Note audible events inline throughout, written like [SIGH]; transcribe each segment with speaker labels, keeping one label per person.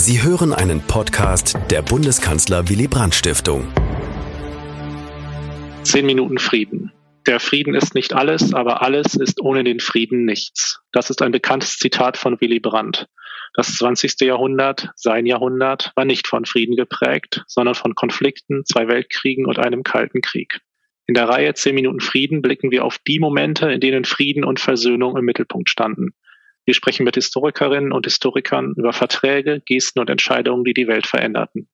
Speaker 1: Sie hören einen Podcast der Bundeskanzler Willy Brandt Stiftung.
Speaker 2: Zehn Minuten Frieden. Der Frieden ist nicht alles, aber alles ist ohne den Frieden nichts. Das ist ein bekanntes Zitat von Willy Brandt. Das 20. Jahrhundert, sein Jahrhundert, war nicht von Frieden geprägt, sondern von Konflikten, zwei Weltkriegen und einem Kalten Krieg. In der Reihe 10 Minuten Frieden blicken wir auf die Momente, in denen Frieden und Versöhnung im Mittelpunkt standen. Wir sprechen mit Historikerinnen und Historikern über Verträge, Gesten und Entscheidungen, die die Welt veränderten.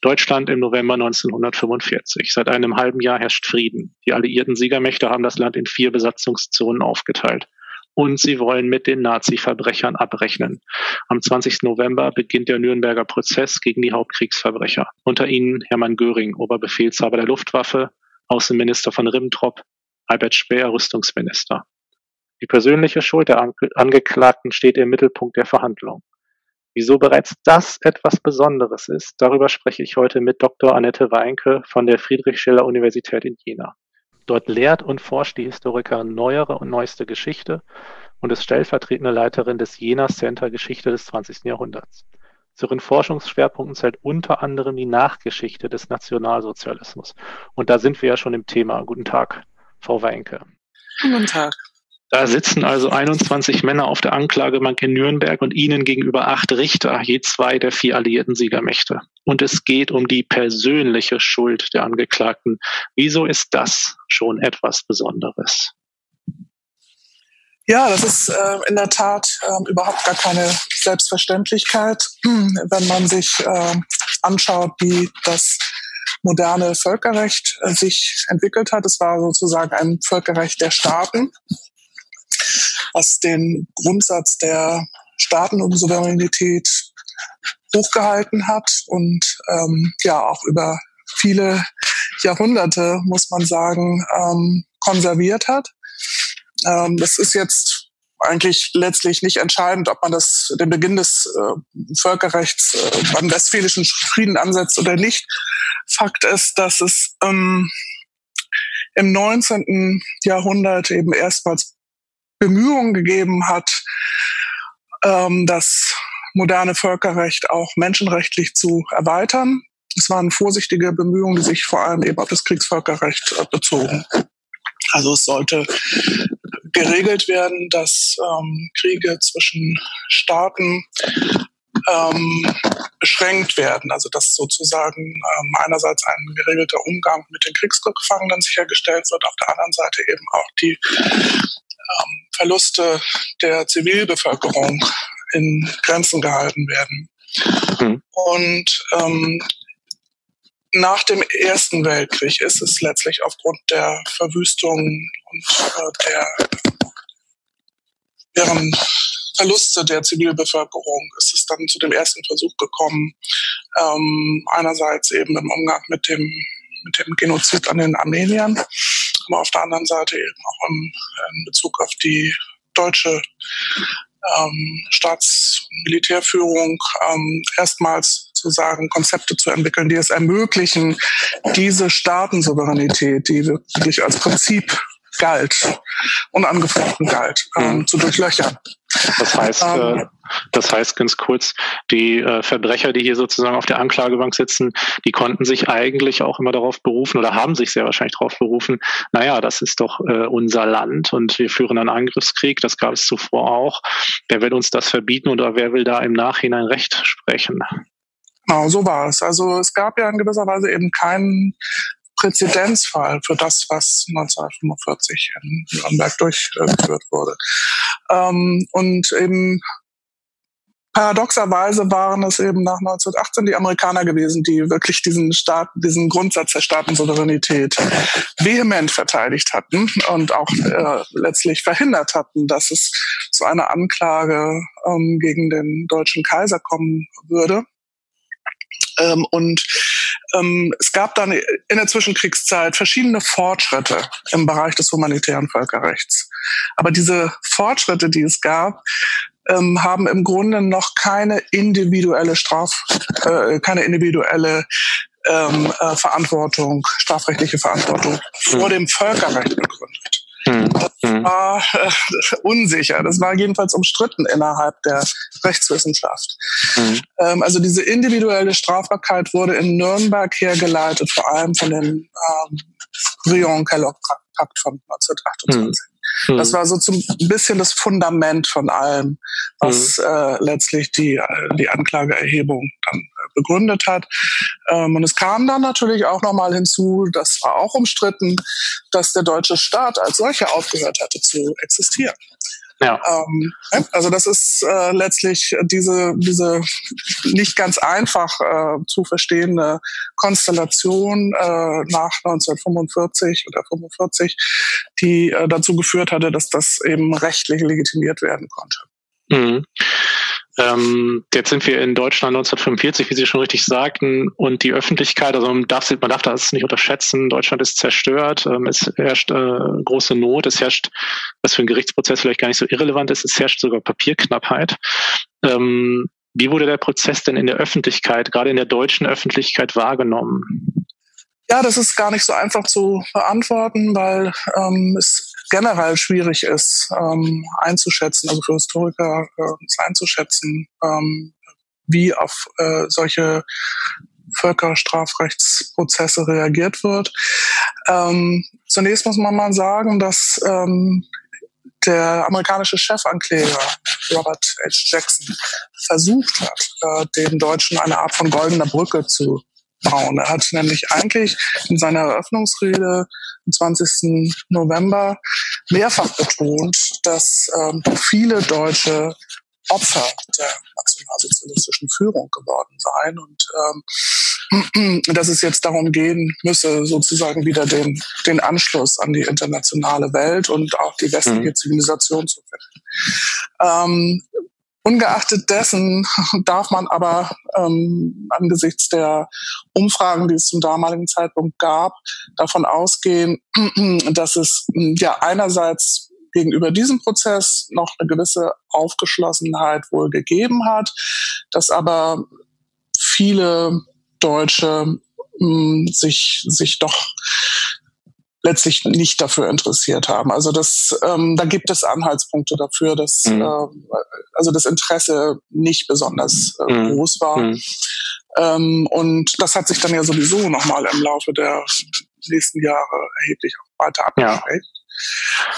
Speaker 2: Deutschland im November 1945. Seit einem halben Jahr herrscht Frieden. Die alliierten Siegermächte haben das Land in vier Besatzungszonen aufgeteilt. Und sie wollen mit den Nazi-Verbrechern abrechnen. Am 20. November beginnt der Nürnberger Prozess gegen die Hauptkriegsverbrecher. Unter ihnen Hermann Göring, Oberbefehlshaber der Luftwaffe, Außenminister von Ribbentrop, Albert Speer, Rüstungsminister. Die persönliche Schuld der Angeklagten steht im Mittelpunkt der Verhandlung. Wieso bereits das etwas Besonderes ist, darüber spreche ich heute mit Dr. Annette Weinke von der Friedrich-Schiller-Universität in Jena. Dort lehrt und forscht die Historikerin neuere und neueste Geschichte und ist stellvertretende Leiterin des Jena Center Geschichte des 20. Jahrhunderts. Zu ihren Forschungsschwerpunkten zählt unter anderem die Nachgeschichte des Nationalsozialismus. Und da sind wir ja schon im Thema. Guten Tag, Frau Weinke.
Speaker 3: Guten Tag.
Speaker 2: Da sitzen also 21 Männer auf der Anklagebank in Nürnberg und ihnen gegenüber acht Richter, je zwei der vier alliierten Siegermächte. Und es geht um die persönliche Schuld der Angeklagten. Wieso ist das schon etwas Besonderes?
Speaker 3: Ja, das ist äh, in der Tat äh, überhaupt gar keine Selbstverständlichkeit, [CLEARS THROAT] wenn man sich äh, anschaut, wie das moderne Völkerrecht äh, sich entwickelt hat. Es war sozusagen ein Völkerrecht der Staaten was den Grundsatz der Staaten und Souveränität hochgehalten hat und ähm, ja auch über viele Jahrhunderte, muss man sagen, ähm, konserviert hat. Ähm, das ist jetzt eigentlich letztlich nicht entscheidend, ob man das den Beginn des äh, Völkerrechts äh, beim Westfälischen Frieden ansetzt oder nicht. Fakt ist, dass es ähm, im 19. Jahrhundert eben erstmals Bemühungen gegeben hat, ähm, das moderne Völkerrecht auch menschenrechtlich zu erweitern. Es waren vorsichtige Bemühungen, die sich vor allem eben auf das Kriegsvölkerrecht äh, bezogen. Also es sollte geregelt werden, dass ähm, Kriege zwischen Staaten ähm, beschränkt werden. Also dass sozusagen ähm, einerseits ein geregelter Umgang mit den Kriegsgefangenen sichergestellt wird, auf der anderen Seite eben auch die ähm, Verluste der Zivilbevölkerung in Grenzen gehalten werden. Mhm. Und ähm, nach dem Ersten Weltkrieg ist es letztlich aufgrund der Verwüstung und äh, der deren Verluste der Zivilbevölkerung ist es dann zu dem ersten Versuch gekommen, ähm, einerseits eben im Umgang mit dem mit dem Genozid an den Armeniern, aber auf der anderen Seite eben auch im, in Bezug auf die deutsche ähm, Staats- und Militärführung ähm, erstmals zu sagen, Konzepte zu entwickeln, die es ermöglichen, diese Staatensouveränität, die wirklich als Prinzip galt, unangefochten galt, ähm, zu durchlöchern.
Speaker 2: Das heißt, ähm, äh, das heißt ganz kurz, die äh, Verbrecher, die hier sozusagen auf der Anklagebank sitzen, die konnten sich eigentlich auch immer darauf berufen oder haben sich sehr wahrscheinlich darauf berufen, naja, das ist doch äh, unser Land und wir führen einen Angriffskrieg, das gab es zuvor auch. Wer will uns das verbieten oder wer will da im Nachhinein Recht sprechen?
Speaker 3: Genau, so war es. Also es gab ja in gewisser Weise eben keinen Präzedenzfall für das, was 1945 in Nürnberg durchgeführt wurde. Ähm, und eben paradoxerweise waren es eben nach 1918 die Amerikaner gewesen, die wirklich diesen Staat, diesen Grundsatz der Staatensouveränität vehement verteidigt hatten und auch äh, letztlich verhindert hatten, dass es zu einer Anklage ähm, gegen den deutschen Kaiser kommen würde. Ähm, und ähm, es gab dann in der Zwischenkriegszeit verschiedene Fortschritte im Bereich des humanitären Völkerrechts. Aber diese Fortschritte, die es gab, ähm, haben im Grunde noch keine individuelle Straf, äh, keine individuelle ähm, äh, Verantwortung, strafrechtliche Verantwortung vor dem Völkerrecht begründet. Mhm. Das war äh, unsicher. Das war jedenfalls umstritten innerhalb der Rechtswissenschaft. Mhm. Ähm, also diese individuelle Strafbarkeit wurde in Nürnberg hergeleitet, vor allem von dem ähm, Brion-Kellogg-Pakt von 1928. Mhm. Das war so zum bisschen das Fundament von allem, was mhm. äh, letztlich die, die Anklageerhebung dann äh, begründet hat. Ähm, und es kam dann natürlich auch nochmal hinzu, das war auch umstritten, dass der deutsche Staat als solcher aufgehört hatte zu existieren. Ja. Ähm, also das ist äh, letztlich diese, diese nicht ganz einfach äh, zu verstehende Konstellation äh, nach 1945 oder 45, die äh, dazu geführt hatte, dass das eben rechtlich legitimiert werden konnte. Mhm.
Speaker 2: Ähm, jetzt sind wir in Deutschland 1945, wie Sie schon richtig sagten, und die Öffentlichkeit, also man darf, man darf das nicht unterschätzen, Deutschland ist zerstört, ähm, es herrscht äh, große Not, es herrscht, was für einen Gerichtsprozess vielleicht gar nicht so irrelevant ist, es herrscht sogar Papierknappheit. Ähm, wie wurde der Prozess denn in der Öffentlichkeit, gerade in der deutschen Öffentlichkeit wahrgenommen?
Speaker 3: Ja, das ist gar nicht so einfach zu beantworten, weil ähm, es generell schwierig ist ähm, einzuschätzen, also für Historiker äh, einzuschätzen, ähm, wie auf äh, solche Völkerstrafrechtsprozesse reagiert wird. Ähm, zunächst muss man mal sagen, dass ähm, der amerikanische Chefankläger Robert H. Jackson versucht hat, äh, den Deutschen eine Art von goldener Brücke zu bauen. Er hat nämlich eigentlich in seiner Eröffnungsrede am 20. November mehrfach betont, dass ähm, viele Deutsche Opfer der nationalsozialistischen Führung geworden seien und ähm, [CLEARS THROAT] dass es jetzt darum gehen müsse, sozusagen wieder den, den Anschluss an die internationale Welt und auch die westliche mhm. Zivilisation zu finden. Ähm, Ungeachtet dessen [LAUGHS] darf man aber ähm, angesichts der Umfragen, die es zum damaligen Zeitpunkt gab, davon ausgehen, [CLEARS THROAT] dass es hm, ja einerseits gegenüber diesem Prozess noch eine gewisse Aufgeschlossenheit wohl gegeben hat, dass aber viele Deutsche mh, hm, sich, sich doch letztlich nicht dafür interessiert haben. Also das, ähm, da gibt es Anhaltspunkte dafür, dass mhm. äh, also das Interesse nicht besonders äh, mhm. groß war. Mhm. Ähm, und das hat sich dann ja sowieso nochmal im Laufe der nächsten Jahre erheblich auch weiter abgeschwächt.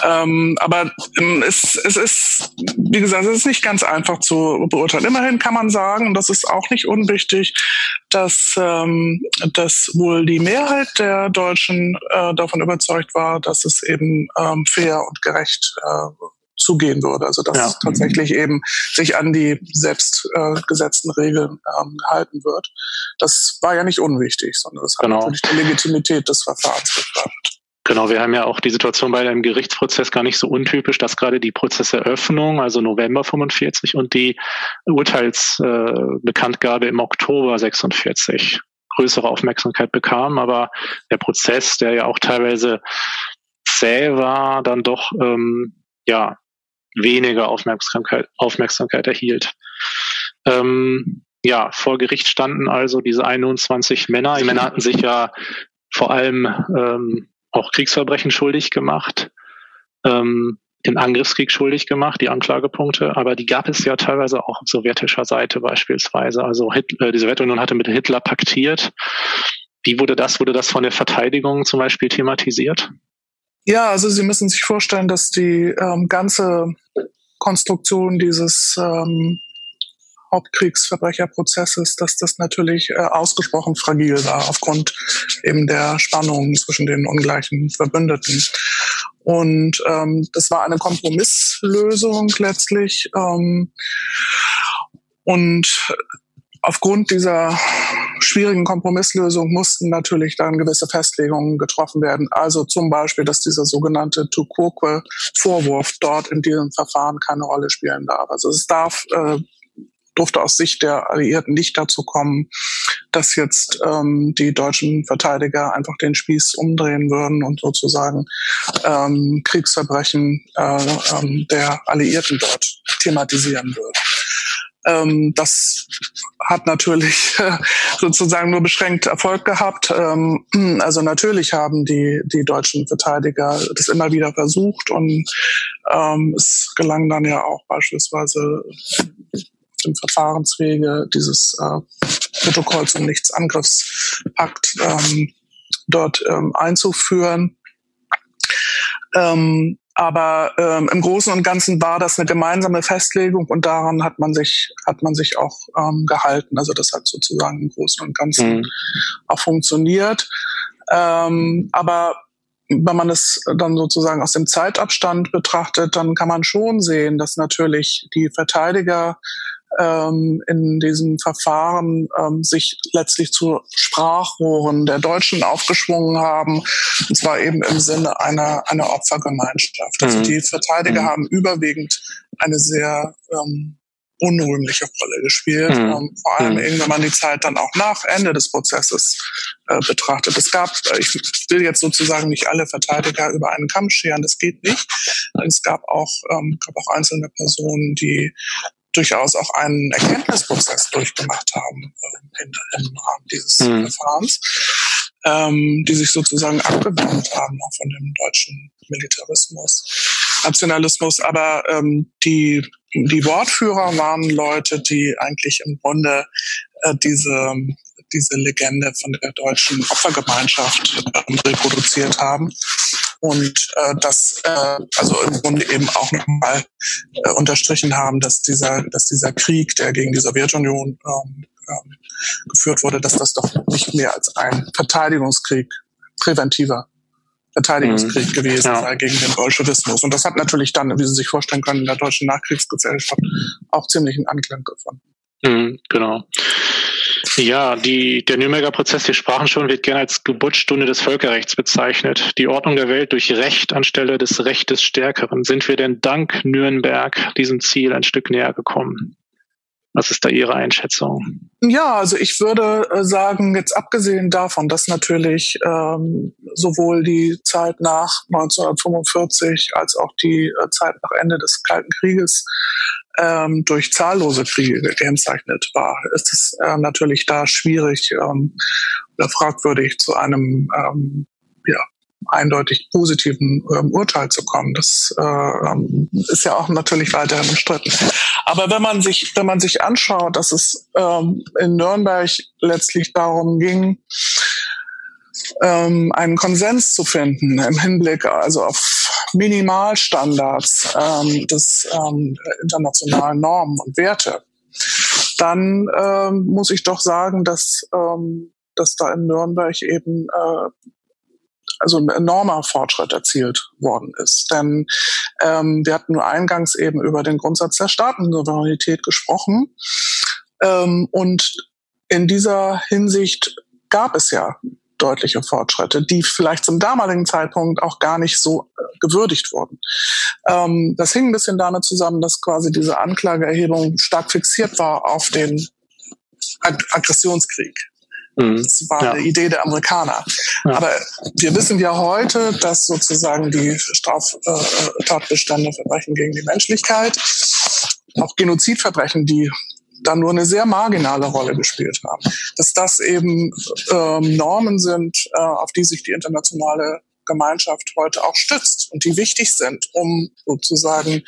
Speaker 3: Ja. Ähm, aber ähm, es, es ist, wie gesagt, es ist nicht ganz einfach zu beurteilen. Immerhin kann man sagen, und das ist auch nicht unwichtig, dass, ähm, dass wohl die Mehrheit der Deutschen äh, davon überzeugt war, dass es eben ähm, fair und gerecht äh, zugehen würde. Also dass ja. tatsächlich eben sich an die selbst äh, gesetzten Regeln ähm, halten wird. Das war ja nicht unwichtig, sondern das hat genau. natürlich die Legitimität des Verfahrens gefördert.
Speaker 2: Genau, wir haben ja auch die Situation bei einem Gerichtsprozess gar nicht so untypisch, dass gerade die Prozesseröffnung, also November 45 und die Urteilsbekanntgabe äh, im Oktober 46 größere Aufmerksamkeit bekam. Aber der Prozess, der ja auch teilweise zäh war, dann doch ähm, ja weniger Aufmerksamkeit, Aufmerksamkeit erhielt. Ähm, ja, vor Gericht standen also diese 21 Männer. Die Männer hatten sich ja vor allem ähm, auch Kriegsverbrechen schuldig gemacht, ähm, den Angriffskrieg schuldig gemacht, die Anklagepunkte, aber die gab es ja teilweise auch auf sowjetischer Seite beispielsweise. Also Hitler, äh, die Sowjetunion hatte mit Hitler paktiert. Wie wurde das, wurde das von der Verteidigung zum Beispiel thematisiert?
Speaker 3: Ja, also Sie müssen sich vorstellen, dass die ähm, ganze Konstruktion dieses ähm, Hauptkriegsverbrecherprozesses, dass das natürlich äh, ausgesprochen fragil war aufgrund eben der Spannungen zwischen den ungleichen Verbündeten. Und ähm, das war eine Kompromisslösung letztlich. Ähm, und aufgrund dieser schwierigen Kompromisslösung mussten natürlich dann gewisse Festlegungen getroffen werden. Also zum Beispiel, dass dieser sogenannte Tukurque-Vorwurf dort in diesem Verfahren keine Rolle spielen darf. Also es darf äh, durfte aus Sicht der Alliierten nicht dazu kommen, dass jetzt ähm, die deutschen Verteidiger einfach den Spieß umdrehen würden und sozusagen ähm, Kriegsverbrechen äh, ähm, der Alliierten dort thematisieren würden. Ähm, das hat natürlich sozusagen nur beschränkt Erfolg gehabt. Ähm, also natürlich haben die, die deutschen Verteidiger das immer wieder versucht und ähm, es gelang dann ja auch beispielsweise im Verfahrenswege dieses äh, Protokoll zum Nichtsangriffspakt ähm, dort ähm, einzuführen. Ähm, aber ähm, im Großen und Ganzen war das eine gemeinsame Festlegung und daran hat man sich hat man sich auch ähm, gehalten. Also das hat sozusagen im Großen und Ganzen mhm. auch funktioniert. Ähm, aber wenn man es dann sozusagen aus dem Zeitabstand betrachtet, dann kann man schon sehen, dass natürlich die Verteidiger ähm, in diesem Verfahren ähm, sich letztlich zu Sprachrohren der Deutschen aufgeschwungen haben, und zwar eben im Sinne einer, einer Opfergemeinschaft. Also mhm. die Verteidiger mhm. haben überwiegend eine sehr ähm, unrühmliche Rolle gespielt. Mhm. Ähm, vor allem, mhm. wenn man die Zeit dann auch nach Ende des Prozesses äh, betrachtet. Es gab, äh, ich will jetzt sozusagen nicht alle Verteidiger über einen Kamm scheren, das geht nicht. Es gab auch, ähm, gab auch einzelne Personen, die durchaus auch einen Erkenntnisprozess [LAUGHS] durchgemacht haben äh, in, im Rahmen dieses mhm. Verfahrens, ähm, die sich sozusagen abgewandt haben auch von dem deutschen Militarismus, Nationalismus. Aber ähm, die, die Wortführer waren Leute, die eigentlich im Grunde äh, diese diese Legende von der deutschen Opfergemeinschaft ähm, reproduziert haben und äh, das äh, also im Grunde eben auch nochmal äh, unterstrichen haben, dass dieser, dass dieser Krieg, der gegen die Sowjetunion ähm, ähm, geführt wurde, dass das doch nicht mehr als ein Verteidigungskrieg, präventiver Verteidigungskrieg mhm. gewesen ja. sei gegen den Bolschewismus. Und das hat natürlich dann, wie Sie sich vorstellen können, in der deutschen Nachkriegsgesellschaft auch ziemlichen Anklang gefunden.
Speaker 2: Mhm, genau. Ja, die, der Nürnberger Prozess, wir sprachen schon, wird gerne als Geburtsstunde des Völkerrechts bezeichnet. Die Ordnung der Welt durch Recht anstelle des Rechtes Stärkeren. Sind wir denn dank Nürnberg diesem Ziel ein Stück näher gekommen? Was ist da Ihre Einschätzung?
Speaker 3: Ja, also ich würde äh, sagen, jetzt abgesehen davon, dass natürlich ähm, sowohl die Zeit nach 1945 als auch die äh, Zeit nach Ende des Kalten Krieges ähm, durch zahllose Kriege gekennzeichnet war, ist es äh, natürlich da schwierig ähm, oder fragwürdig zu einem ähm, ja, eindeutig positiven ähm, Urteil zu kommen. Das äh, ähm, ist ja auch natürlich weiterhin umstritten. Aber wenn man sich, wenn man sich anschaut, dass es ähm, in Nürnberg letztlich darum ging, ähm, einen Konsens zu finden im Hinblick also auf Minimalstandards ähm, des ähm, internationalen Normen und Werte, dann ähm, muss ich doch sagen, dass, ähm, dass da in Nürnberg eben äh, also ein enormer Fortschritt erzielt worden ist. Denn ähm, wir hatten nur eingangs eben über den Grundsatz der Staatensouveränität gesprochen. Ähm, und in dieser Hinsicht gab es ja deutliche Fortschritte, die vielleicht zum damaligen Zeitpunkt auch gar nicht so äh, gewürdigt wurden. Ähm, das hing ein bisschen damit zusammen, dass quasi diese Anklageerhebung stark fixiert war auf den Ag Aggressionskrieg. Mhm. Das war ja. eine Idee der Amerikaner. Ja. Aber wir wissen ja heute, dass sozusagen die Straftatbestände, Verbrechen gegen die Menschlichkeit, auch Genozidverbrechen, die dann nur eine sehr marginale Rolle gespielt haben. Dass das eben ähm, Normen sind, äh, auf die sich die internationale Gemeinschaft heute auch stützt und die wichtig sind, um sozusagen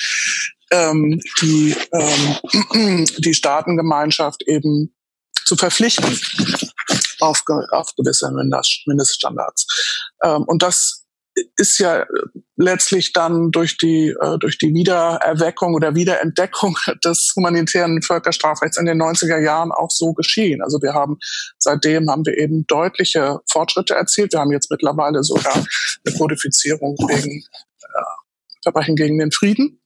Speaker 3: ähm, die, ähm, [CLEARS THROAT] die Staatengemeinschaft eben zu verpflichten auf, auf gewisse Mindeststandards. Ähm, und das ist ja letztlich dann durch die, äh, durch die Wiedererweckung oder Wiederentdeckung [LAUGHS] des humanitären Völkerstrafrechts in den 90er Jahren auch so geschehen. Also wir haben seitdem haben wir eben deutliche Fortschritte erzielt. Wir haben jetzt mittlerweile sogar eine Kodifizierung wegen äh, Verbrechen gegen den Frieden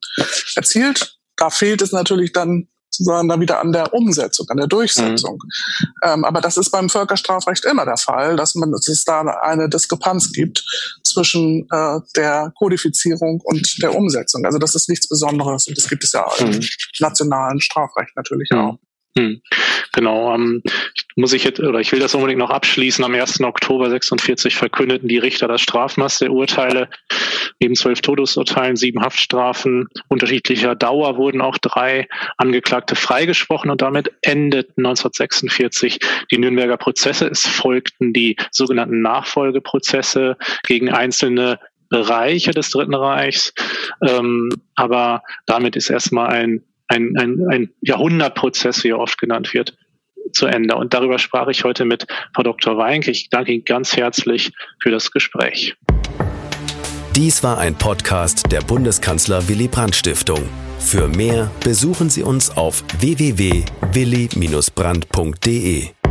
Speaker 3: erzielt. Da fehlt es natürlich dann sondern dann wieder an der Umsetzung, an der Durchsetzung. Mhm. Ähm, aber das ist beim Völkerstrafrecht immer der Fall, dass man, dass es da eine Diskrepanz gibt zwischen äh, der Kodifizierung und der Umsetzung. Also das ist nichts Besonderes und das gibt es ja im mhm. nationalen Strafrecht natürlich mhm. auch.
Speaker 2: Hm. Genau, ähm, muss ich jetzt, oder ich will das unbedingt noch abschließen. Am 1. Oktober 46 verkündeten die Richter das Strafmaß der Urteile. Neben zwölf Todesurteilen, sieben Haftstrafen unterschiedlicher Dauer wurden auch drei Angeklagte freigesprochen und damit endeten 1946 die Nürnberger Prozesse. Es folgten die sogenannten Nachfolgeprozesse gegen einzelne Bereiche des Dritten Reichs. Ähm, aber damit ist erstmal ein, ein, ein, ein Jahrhundertprozess, wie er oft genannt wird, zu Ende. Und darüber sprach ich heute mit Frau Dr. Weinke. Ich danke Ihnen ganz herzlich für das Gespräch.
Speaker 1: Dies war ein Podcast der Bundeskanzler Willy Brandt Stiftung. Für mehr besuchen Sie uns auf www.willy-brandt.de.